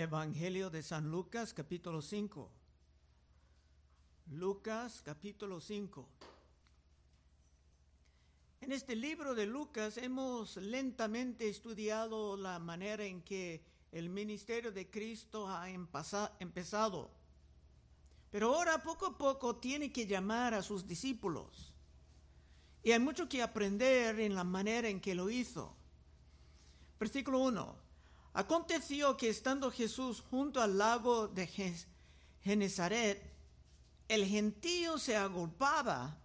Evangelio de San Lucas capítulo 5. Lucas capítulo 5. En este libro de Lucas hemos lentamente estudiado la manera en que el ministerio de Cristo ha empezado. Pero ahora poco a poco tiene que llamar a sus discípulos. Y hay mucho que aprender en la manera en que lo hizo. Versículo 1. Aconteció que estando Jesús junto al lago de Genezaret, el gentío se agolpaba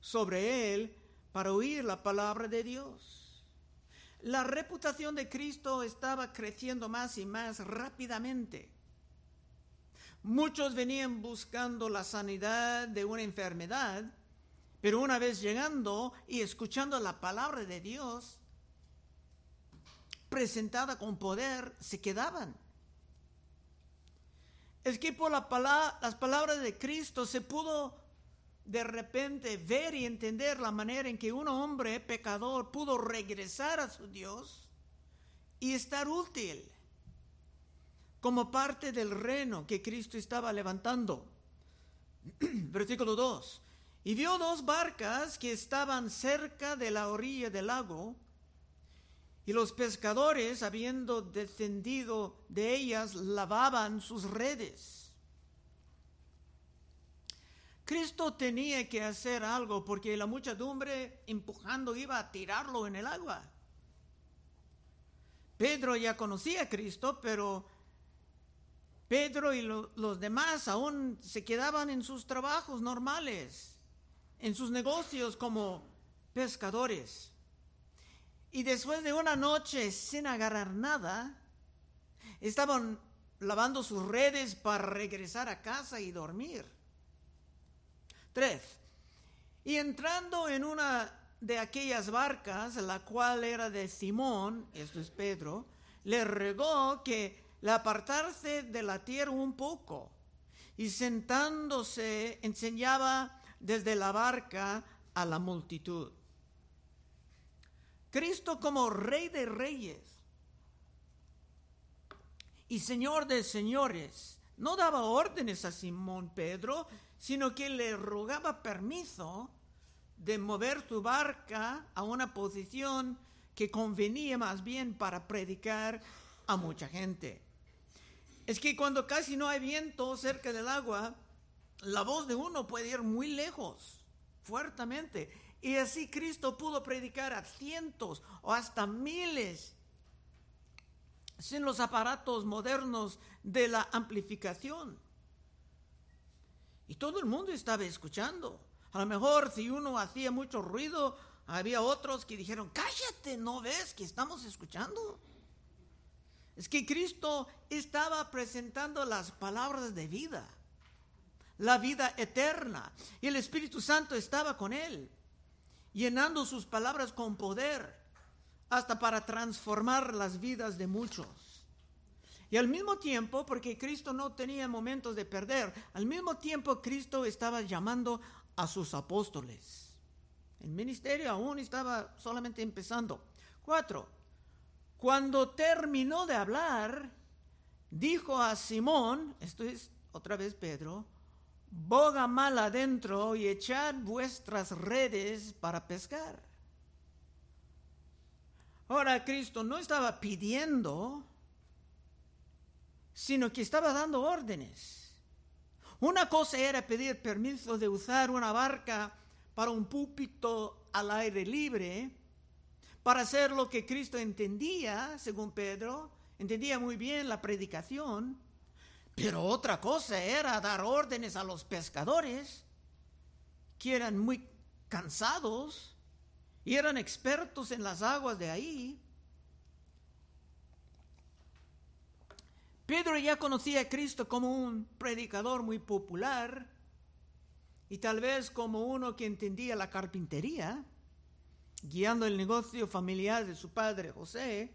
sobre él para oír la palabra de Dios. La reputación de Cristo estaba creciendo más y más rápidamente. Muchos venían buscando la sanidad de una enfermedad, pero una vez llegando y escuchando la palabra de Dios, presentada con poder se quedaban. Es que por la las palabras de Cristo se pudo de repente ver y entender la manera en que un hombre pecador pudo regresar a su Dios y estar útil como parte del reino que Cristo estaba levantando. Versículo 2. Y vio dos barcas que estaban cerca de la orilla del lago, y los pescadores, habiendo descendido de ellas, lavaban sus redes. Cristo tenía que hacer algo porque la muchedumbre empujando iba a tirarlo en el agua. Pedro ya conocía a Cristo, pero Pedro y los demás aún se quedaban en sus trabajos normales, en sus negocios como pescadores. Y después de una noche sin agarrar nada, estaban lavando sus redes para regresar a casa y dormir. Tres. Y entrando en una de aquellas barcas, la cual era de Simón, esto es Pedro, le regó que le apartase de la tierra un poco. Y sentándose enseñaba desde la barca a la multitud. Cristo como rey de reyes y señor de señores no daba órdenes a Simón Pedro, sino que le rogaba permiso de mover su barca a una posición que convenía más bien para predicar a mucha gente. Es que cuando casi no hay viento cerca del agua, la voz de uno puede ir muy lejos, fuertemente. Y así Cristo pudo predicar a cientos o hasta miles sin los aparatos modernos de la amplificación. Y todo el mundo estaba escuchando. A lo mejor si uno hacía mucho ruido, había otros que dijeron, cállate, ¿no ves que estamos escuchando? Es que Cristo estaba presentando las palabras de vida, la vida eterna, y el Espíritu Santo estaba con él llenando sus palabras con poder, hasta para transformar las vidas de muchos. Y al mismo tiempo, porque Cristo no tenía momentos de perder, al mismo tiempo Cristo estaba llamando a sus apóstoles. El ministerio aún estaba solamente empezando. Cuatro, cuando terminó de hablar, dijo a Simón, esto es otra vez Pedro, boga mal adentro y echad vuestras redes para pescar. Ahora Cristo no estaba pidiendo, sino que estaba dando órdenes. Una cosa era pedir permiso de usar una barca para un púlpito al aire libre, para hacer lo que Cristo entendía, según Pedro, entendía muy bien la predicación, pero otra cosa era dar órdenes a los pescadores, que eran muy cansados y eran expertos en las aguas de ahí. Pedro ya conocía a Cristo como un predicador muy popular y tal vez como uno que entendía la carpintería, guiando el negocio familiar de su padre José.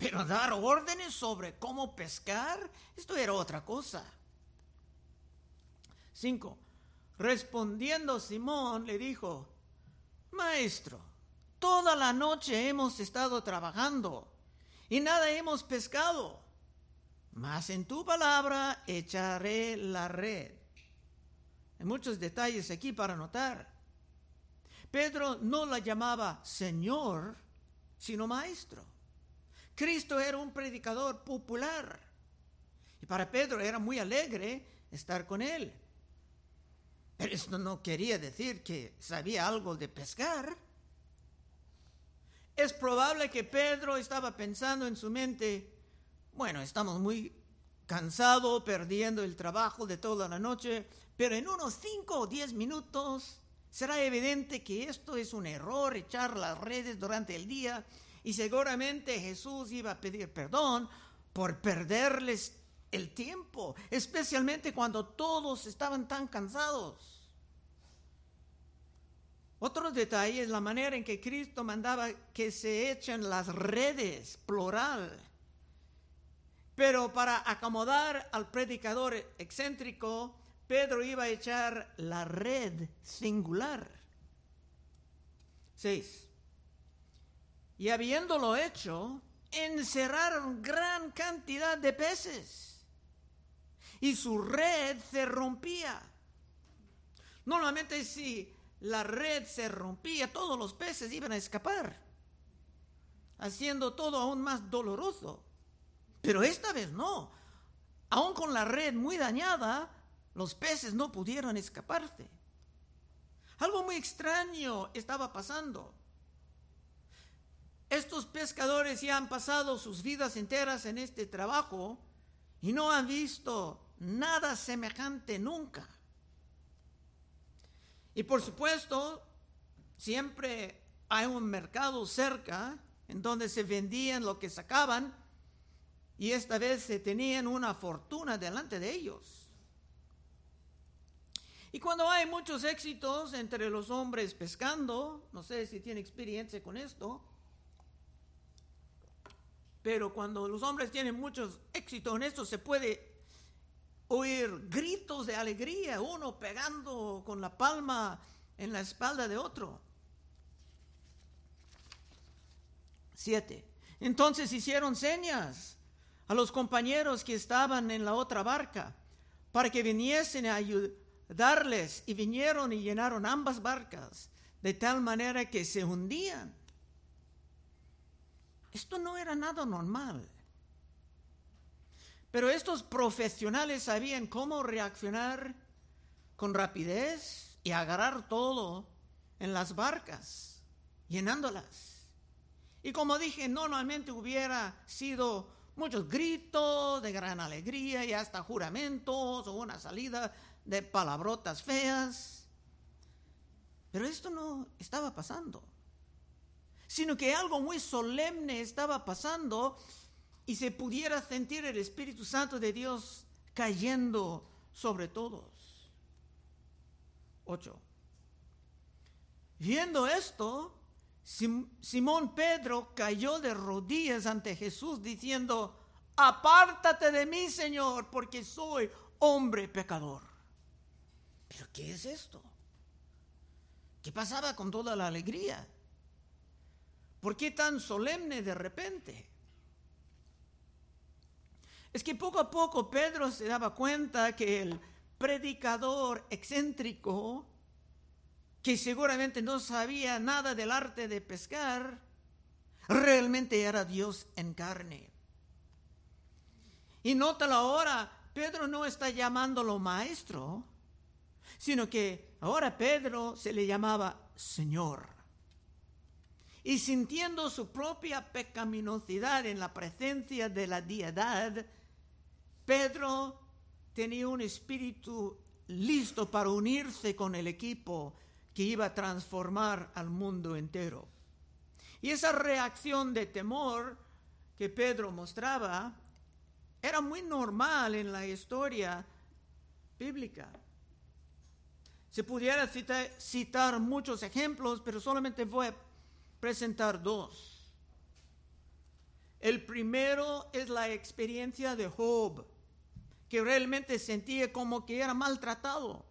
Pero dar órdenes sobre cómo pescar, esto era otra cosa. 5. Respondiendo Simón le dijo, Maestro, toda la noche hemos estado trabajando y nada hemos pescado. mas en tu palabra echaré la red. Hay muchos detalles aquí para notar. Pedro no la llamaba Señor, sino Maestro. Cristo era un predicador popular. Y para Pedro era muy alegre estar con él. Pero esto no quería decir que sabía algo de pescar. Es probable que Pedro estaba pensando en su mente, bueno, estamos muy cansados, perdiendo el trabajo de toda la noche, pero en unos cinco o diez minutos será evidente que esto es un error, echar las redes durante el día, y seguramente Jesús iba a pedir perdón por perderles el tiempo, especialmente cuando todos estaban tan cansados. Otro detalle es la manera en que Cristo mandaba que se echen las redes, plural. Pero para acomodar al predicador excéntrico, Pedro iba a echar la red singular. 6. Y habiéndolo hecho, encerraron gran cantidad de peces y su red se rompía. Normalmente si la red se rompía, todos los peces iban a escapar, haciendo todo aún más doloroso. Pero esta vez no. Aún con la red muy dañada, los peces no pudieron escaparse. Algo muy extraño estaba pasando. Estos pescadores ya han pasado sus vidas enteras en este trabajo y no han visto nada semejante nunca. Y por supuesto, siempre hay un mercado cerca en donde se vendían lo que sacaban y esta vez se tenían una fortuna delante de ellos. Y cuando hay muchos éxitos entre los hombres pescando, no sé si tiene experiencia con esto, pero cuando los hombres tienen muchos éxitos en esto, se puede oír gritos de alegría, uno pegando con la palma en la espalda de otro. Siete. Entonces hicieron señas a los compañeros que estaban en la otra barca para que viniesen a ayudarles y vinieron y llenaron ambas barcas de tal manera que se hundían. Esto no era nada normal. Pero estos profesionales sabían cómo reaccionar con rapidez y agarrar todo en las barcas, llenándolas. Y como dije, normalmente hubiera sido muchos gritos de gran alegría y hasta juramentos o una salida de palabrotas feas. Pero esto no estaba pasando, sino que algo muy solemne estaba pasando y se pudiera sentir el Espíritu Santo de Dios cayendo sobre todos. 8. Viendo esto, Simón Pedro cayó de rodillas ante Jesús diciendo, apártate de mí, Señor, porque soy hombre pecador. ¿Pero qué es esto? ¿Qué pasaba con toda la alegría? ¿Por qué tan solemne de repente? Es que poco a poco Pedro se daba cuenta que el predicador excéntrico, que seguramente no sabía nada del arte de pescar, realmente era Dios en carne. Y nota ahora, Pedro no está llamándolo maestro, sino que ahora Pedro se le llamaba Señor. Y sintiendo su propia pecaminosidad en la presencia de la deidad, Pedro tenía un espíritu listo para unirse con el equipo que iba a transformar al mundo entero. Y esa reacción de temor que Pedro mostraba era muy normal en la historia bíblica. Se pudiera citar, muchos ejemplos, pero solamente voy a presentar dos. El primero es la experiencia de Job que realmente sentía como que era maltratado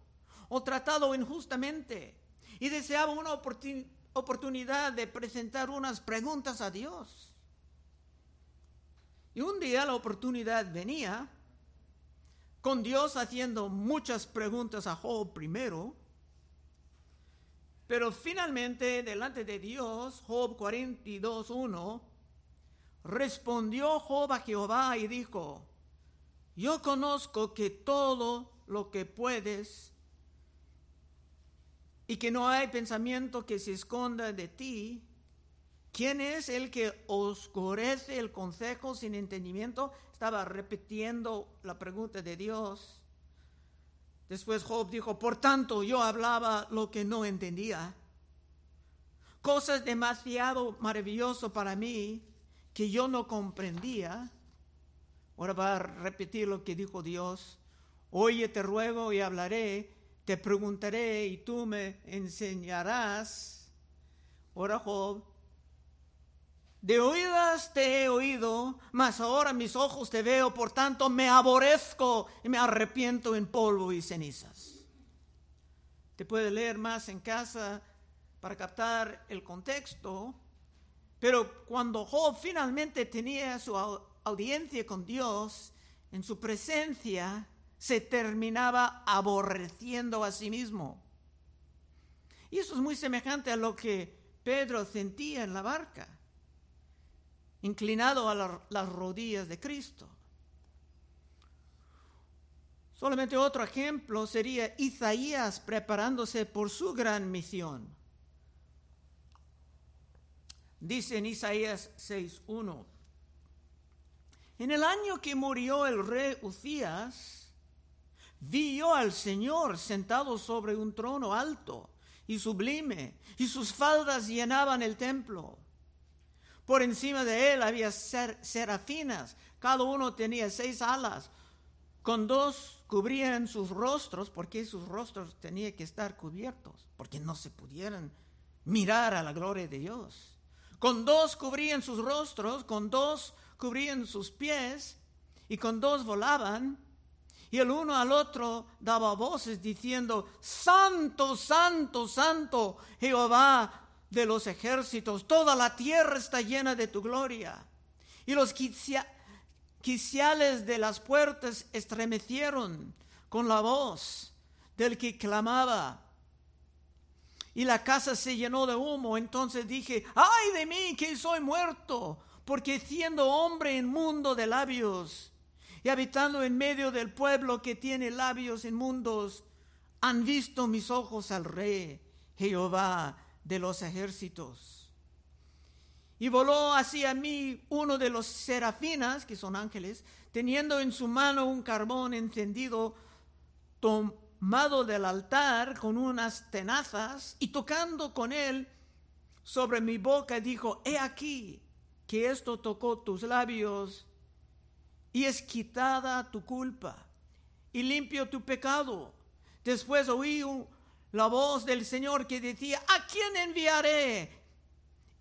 o tratado injustamente y deseaba una oportunidad de presentar unas preguntas a Dios. Y un día la oportunidad venía, con Dios haciendo muchas preguntas a Job primero, pero finalmente delante de Dios, Job 42.1, respondió Job a Jehová y dijo, yo conozco que todo lo que puedes y que no hay pensamiento que se esconda de ti. ¿Quién es el que oscurece el consejo sin entendimiento? Estaba repitiendo la pregunta de Dios. Después Job dijo, por tanto yo hablaba lo que no entendía. Cosas demasiado maravillosas para mí que yo no comprendía. Ahora va a repetir lo que dijo Dios. Oye, te ruego y hablaré, te preguntaré y tú me enseñarás. Ahora Job, de oídas te he oído, mas ahora mis ojos te veo, por tanto me aborrezco y me arrepiento en polvo y cenizas. Te puede leer más en casa para captar el contexto, pero cuando Job finalmente tenía su audiencia con Dios, en su presencia, se terminaba aborreciendo a sí mismo. Y eso es muy semejante a lo que Pedro sentía en la barca, inclinado a las rodillas de Cristo. Solamente otro ejemplo sería Isaías preparándose por su gran misión. Dice en Isaías 6.1, en el año que murió el rey Ucías, Vi yo al Señor sentado sobre un trono alto y sublime, y sus faldas llenaban el templo. Por encima de él había serafinas, cada uno tenía seis alas, con dos cubrían sus rostros, porque sus rostros tenían que estar cubiertos, porque no se pudieran mirar a la gloria de Dios. Con dos cubrían sus rostros, con dos cubrían sus pies, y con dos volaban y el uno al otro daba voces diciendo, Santo, Santo, Santo, Jehová de los ejércitos, toda la tierra está llena de tu gloria. Y los quiciales de las puertas estremecieron con la voz del que clamaba. Y la casa se llenó de humo. Entonces dije, ay de mí que soy muerto, porque siendo hombre inmundo de labios, y habitando en medio del pueblo que tiene labios inmundos, han visto mis ojos al Rey, Jehová de los ejércitos. Y voló hacia mí uno de los serafinas, que son ángeles, teniendo en su mano un carbón encendido, tomado del altar con unas tenazas, y tocando con él sobre mi boca, dijo, he aquí que esto tocó tus labios y es quitada tu culpa y limpio tu pecado. Después oí la voz del Señor que decía, ¿a quién enviaré?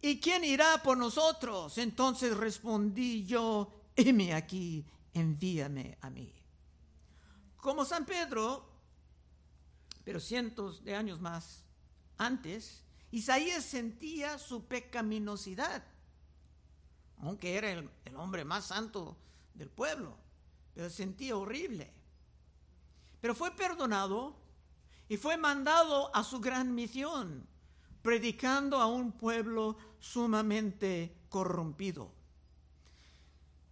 ¿Y quién irá por nosotros? Entonces respondí yo, heme aquí, envíame a mí. Como San Pedro, pero cientos de años más antes, Isaías sentía su pecaminosidad, aunque era el, el hombre más santo del pueblo, pero sentía horrible. Pero fue perdonado y fue mandado a su gran misión, predicando a un pueblo sumamente corrompido.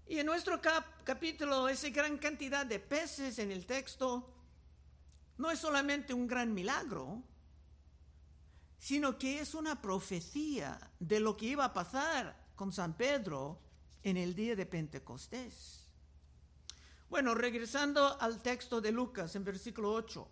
Y en nuestro capítulo, esa gran cantidad de peces en el texto no es solamente un gran milagro, sino que es una profecía de lo que iba a pasar con San Pedro en el día de Pentecostés. Bueno, regresando al texto de Lucas en versículo 8.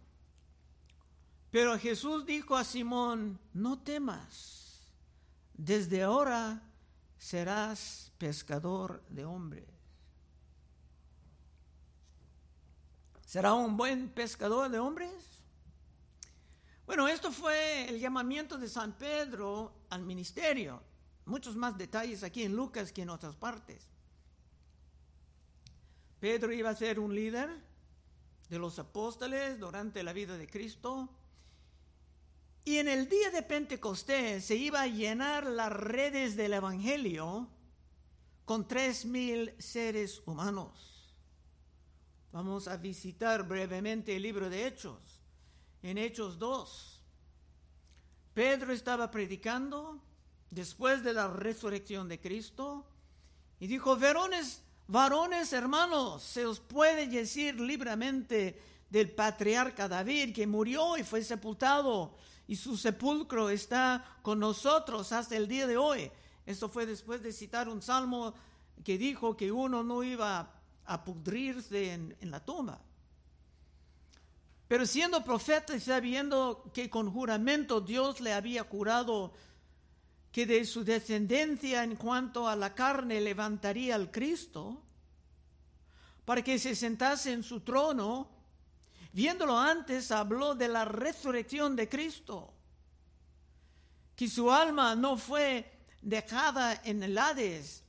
Pero Jesús dijo a Simón, no temas, desde ahora serás pescador de hombres. ¿Será un buen pescador de hombres? Bueno, esto fue el llamamiento de San Pedro al ministerio. Muchos más detalles aquí en Lucas que en otras partes. Pedro iba a ser un líder de los apóstoles durante la vida de Cristo. Y en el día de Pentecostés se iba a llenar las redes del Evangelio con tres mil seres humanos. Vamos a visitar brevemente el libro de Hechos. En Hechos 2, Pedro estaba predicando después de la resurrección de Cristo y dijo, varones, varones hermanos, se os puede decir libremente del patriarca David que murió y fue sepultado y su sepulcro está con nosotros hasta el día de hoy. Esto fue después de citar un salmo que dijo que uno no iba a pudrirse en, la tumba. Pero siendo profeta y sabiendo que con juramento Dios le había curado que de su descendencia en cuanto a la carne levantaría al Cristo, para que se sentase en su trono, viéndolo antes habló de la resurrección de Cristo, que su alma no fue dejada en el Hades,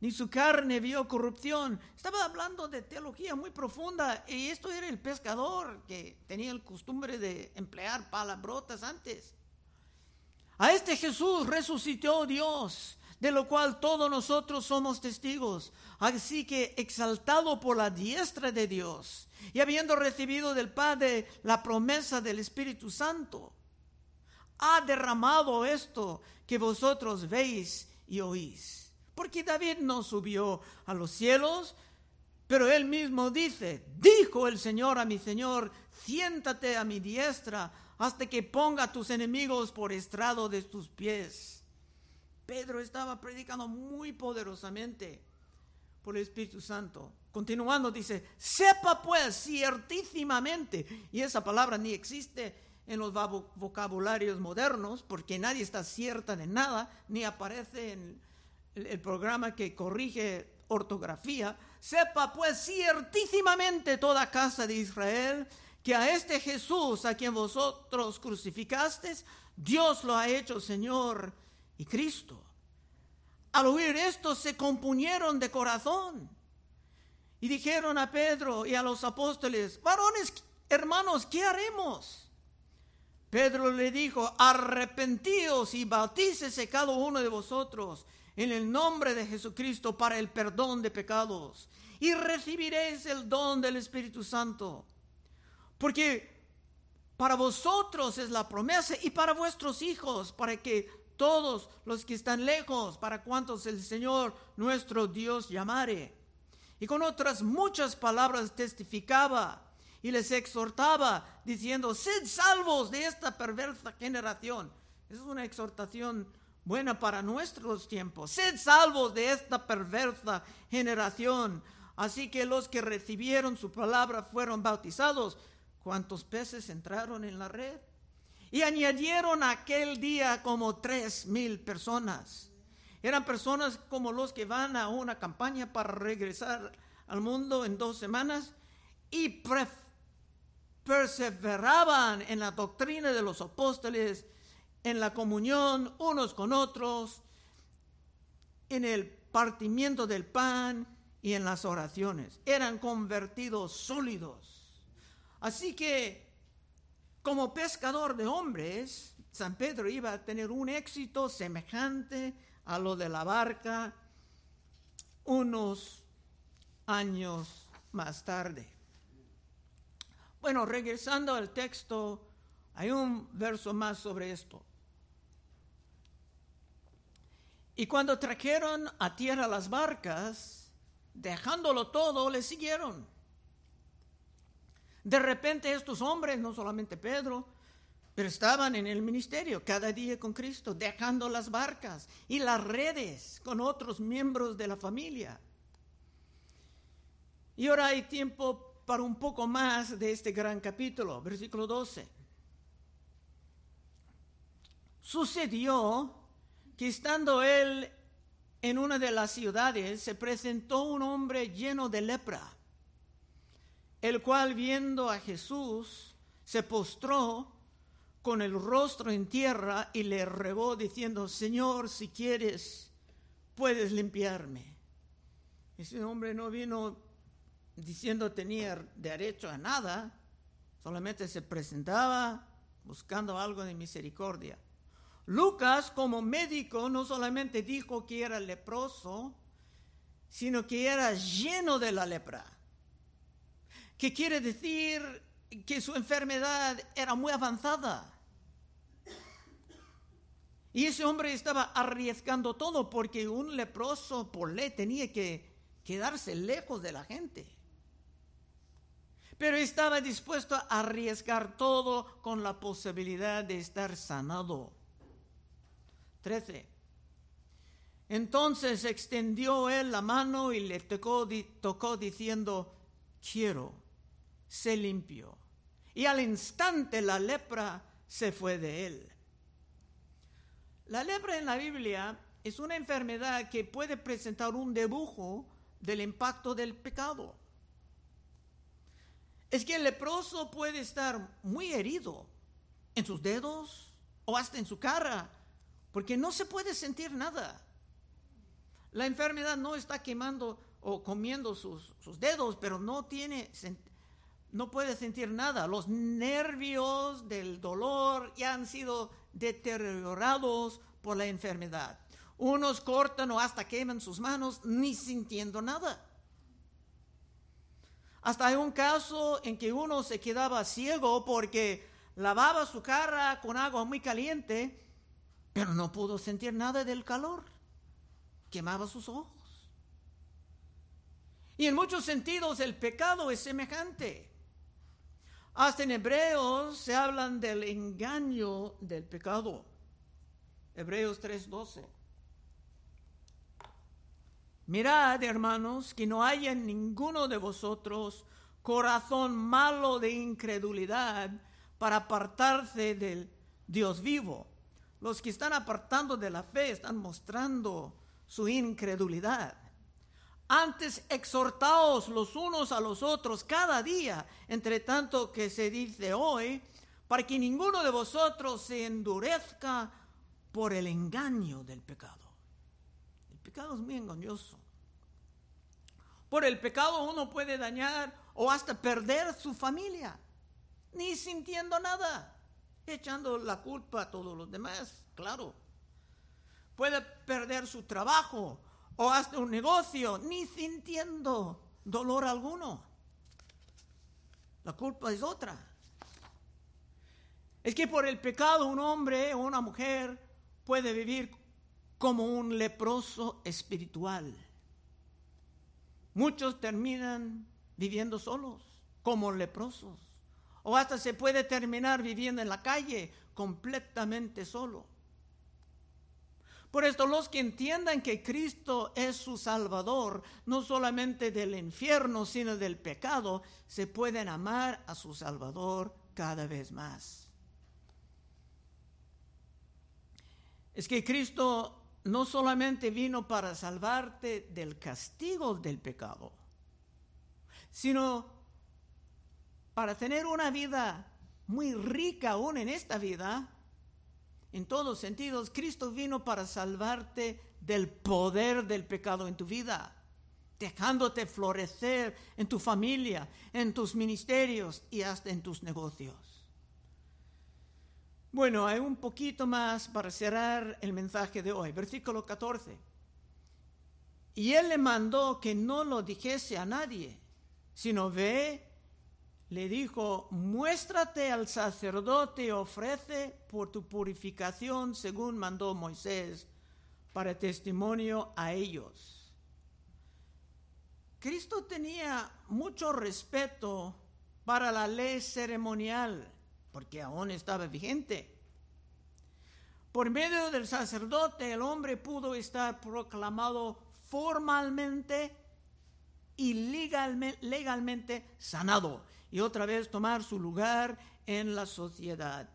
ni su carne vio corrupción. Estaba hablando de teología muy profunda y esto era el pescador que tenía el costumbre de emplear palabrotas antes. A este Jesús resucitó Dios, de lo cual todos nosotros somos testigos. Así que exaltado por la diestra de Dios y habiendo recibido del Padre la promesa del Espíritu Santo, ha derramado esto que vosotros veis y oís. Porque David no subió a los cielos, pero él mismo dice, dijo el Señor a mi Señor, siéntate a mi diestra hasta que ponga a tus enemigos por estrado de tus pies. Pedro estaba predicando muy poderosamente por el Espíritu Santo. Continuando dice, sepa pues ciertísimamente, y esa palabra ni existe en los vocabularios modernos, porque nadie está cierta de nada, ni aparece en el programa que corrige ortografía, sepa pues ciertísimamente toda casa de Israel que a este Jesús a quien vosotros crucificasteis, Dios lo ha hecho Señor y Cristo. Al oír esto se compunieron de corazón y dijeron a Pedro y a los apóstoles, varones, hermanos, ¿qué haremos? Pedro le dijo, arrepentíos y bautícese cada uno de vosotros en el nombre de Jesucristo para el perdón de pecados y recibiréis el don del Espíritu Santo porque para vosotros es la promesa y para vuestros hijos, para que todos los que están lejos, para cuantos el Señor nuestro Dios llamare. Y con otras muchas palabras testificaba y les exhortaba diciendo, sed salvos de esta perversa generación. Es una exhortación buena para nuestros tiempos. Sed salvos de esta perversa generación. Así que los que recibieron su palabra fueron bautizados cuántos peces entraron en la red. Y añadieron aquel día como tres mil personas. Eran personas como los que van a una campaña para regresar al mundo en dos semanas y perseveraban en la doctrina de los apóstoles, en la comunión unos con otros, en el partimiento del pan y en las oraciones. Eran convertidos sólidos Así que, como pescador de hombres, San Pedro iba a tener un éxito semejante a lo de la barca unos años más tarde. Bueno, regresando al texto, hay un verso más sobre esto. Y cuando trajeron a tierra las barcas, dejándolo todo, le siguieron. De repente estos hombres, no solamente Pedro, pero estaban en el ministerio cada día con Cristo, dejando las barcas y las redes con otros miembros de la familia. Y ahora hay tiempo para un poco más de este gran capítulo, versículo 12. Sucedió que estando él en una de las ciudades, se presentó un hombre lleno de lepra el cual viendo a Jesús se postró con el rostro en tierra y le regó diciendo, Señor, si quieres, puedes limpiarme. Ese hombre no vino diciendo tenía derecho a nada, solamente se presentaba buscando algo de misericordia. Lucas como médico no solamente dijo que era leproso, sino que era lleno de la lepra. Que quiere decir que su enfermedad era muy avanzada. Y ese hombre estaba arriesgando todo porque un leproso por ley tenía que quedarse lejos de la gente. Pero estaba dispuesto a arriesgar todo con la posibilidad de estar sanado. 13. Entonces extendió él la mano y le tocó, tocó diciendo, quiero, se limpió. Y al instante la lepra se fue de él. La lepra en la Biblia es una enfermedad que puede presentar un dibujo del impacto del pecado. Es que el leproso puede estar muy herido en sus dedos o hasta en su cara porque no se puede sentir nada. La enfermedad no está quemando o comiendo sus, dedos, pero no tiene, no puede sentir nada. Los nervios del dolor ya han sido deteriorados por la enfermedad. Unos cortan o hasta queman sus manos ni sintiendo nada. Hasta hay un caso en que uno se quedaba ciego porque lavaba su cara con agua muy caliente pero no pudo sentir nada del calor. Quemaba sus ojos. Y en muchos sentidos el pecado es semejante. Hasta en Hebreos se hablan del engaño del pecado. Hebreos 3:12. Mirad, hermanos, que no haya en ninguno de vosotros corazón malo de incredulidad para apartarse del Dios vivo los que están apartando de la fe están mostrando su incredulidad. Antes exhortaos los unos a los otros cada día, entre tanto que se dice hoy, para que ninguno de vosotros se endurezca por el engaño del pecado. El pecado es muy engañoso. Por el pecado uno puede dañar o hasta perder su familia, ni sintiendo nada echando la culpa a todos los demás, claro. Puede perder su trabajo o hasta un negocio, ni sintiendo dolor alguno. La culpa es otra. Es que por el pecado un hombre o una mujer puede vivir como un leproso espiritual. Muchos terminan viviendo solos, como leprosos o hasta se puede terminar viviendo en la calle completamente solo. Por esto los que entiendan que Cristo es su Salvador, no solamente del infierno, sino del pecado, se pueden amar a su Salvador cada vez más. Es que Cristo no solamente vino para salvarte del castigo del pecado, sino para tener una vida muy rica aún en esta vida, en todos sentidos, Cristo vino para salvarte del poder del pecado en tu vida, dejándote florecer en tu familia, en tus ministerios y hasta en tus negocios. Bueno, hay un poquito más para cerrar el mensaje de hoy. Versículo 14. Y él le mandó que no lo dijese a nadie, sino ve le dijo, muéstrate al sacerdote ofrece por tu purificación según mandó Moisés para testimonio a ellos. Cristo tenía mucho respeto para la ley ceremonial, porque aún estaba vigente. Por medio del sacerdote el hombre pudo estar proclamado formalmente y legalmente sanado y otra vez tomar su lugar en la sociedad.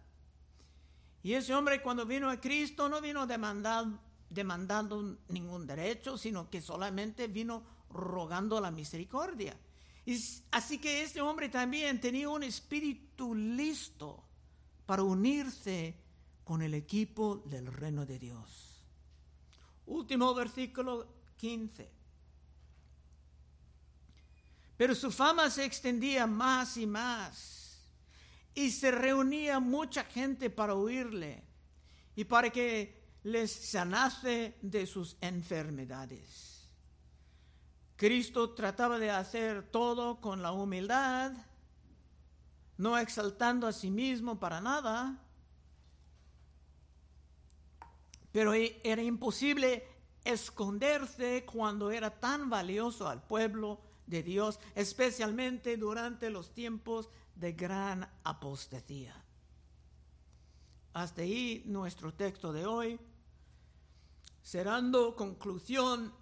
Y ese hombre cuando vino a Cristo no vino demandando, ningún derecho, sino que solamente vino rogando la misericordia. así que este hombre también tenía un espíritu listo para unirse con el equipo del reino de Dios. Último versículo 15. Pero su fama se extendía más y más y se reunía mucha gente para oírle y para que les sanase de sus enfermedades. Cristo trataba de hacer todo con la humildad, no exaltando a sí mismo para nada, pero e, era imposible esconderse cuando era tan valioso al pueblo de Dios, especialmente durante los tiempos de gran apostasía. Hasta ahí nuestro texto de hoy. Cerrando conclusión,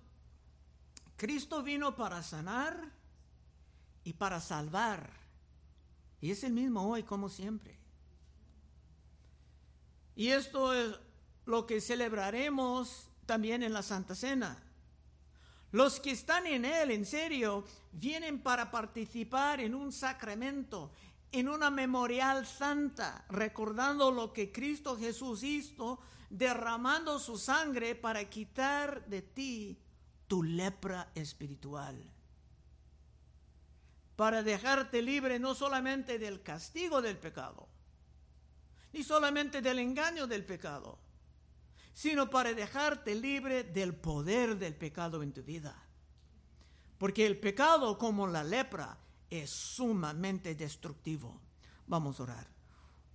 Cristo vino para sanar y para salvar. Y es el mismo hoy como siempre. Y esto es lo que celebraremos también en la Santa Cena. Los que están en Él, en serio, vienen para participar en un sacramento, en una memorial santa, recordando lo que Cristo Jesús hizo, derramando su sangre para quitar de ti tu lepra espiritual. Para dejarte libre no solamente del castigo del pecado, ni solamente del engaño del pecado, sino para dejarte libre del poder del pecado en tu vida. Porque el pecado, como la lepra, es sumamente destructivo. Vamos a orar.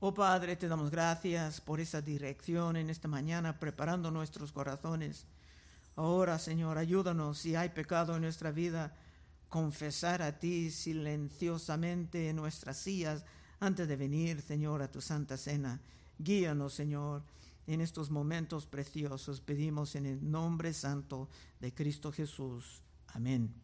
Oh Padre, te damos gracias por esa dirección en esta mañana, preparando nuestros corazones. Ahora, Señor, ayúdanos si hay pecado en nuestra vida, confesar a ti silenciosamente en nuestras sillas antes de venir, Señor, a tu santa cena. Guíanos, Señor en estos momentos preciosos. Pedimos en el nombre santo de Cristo Jesús. Amén.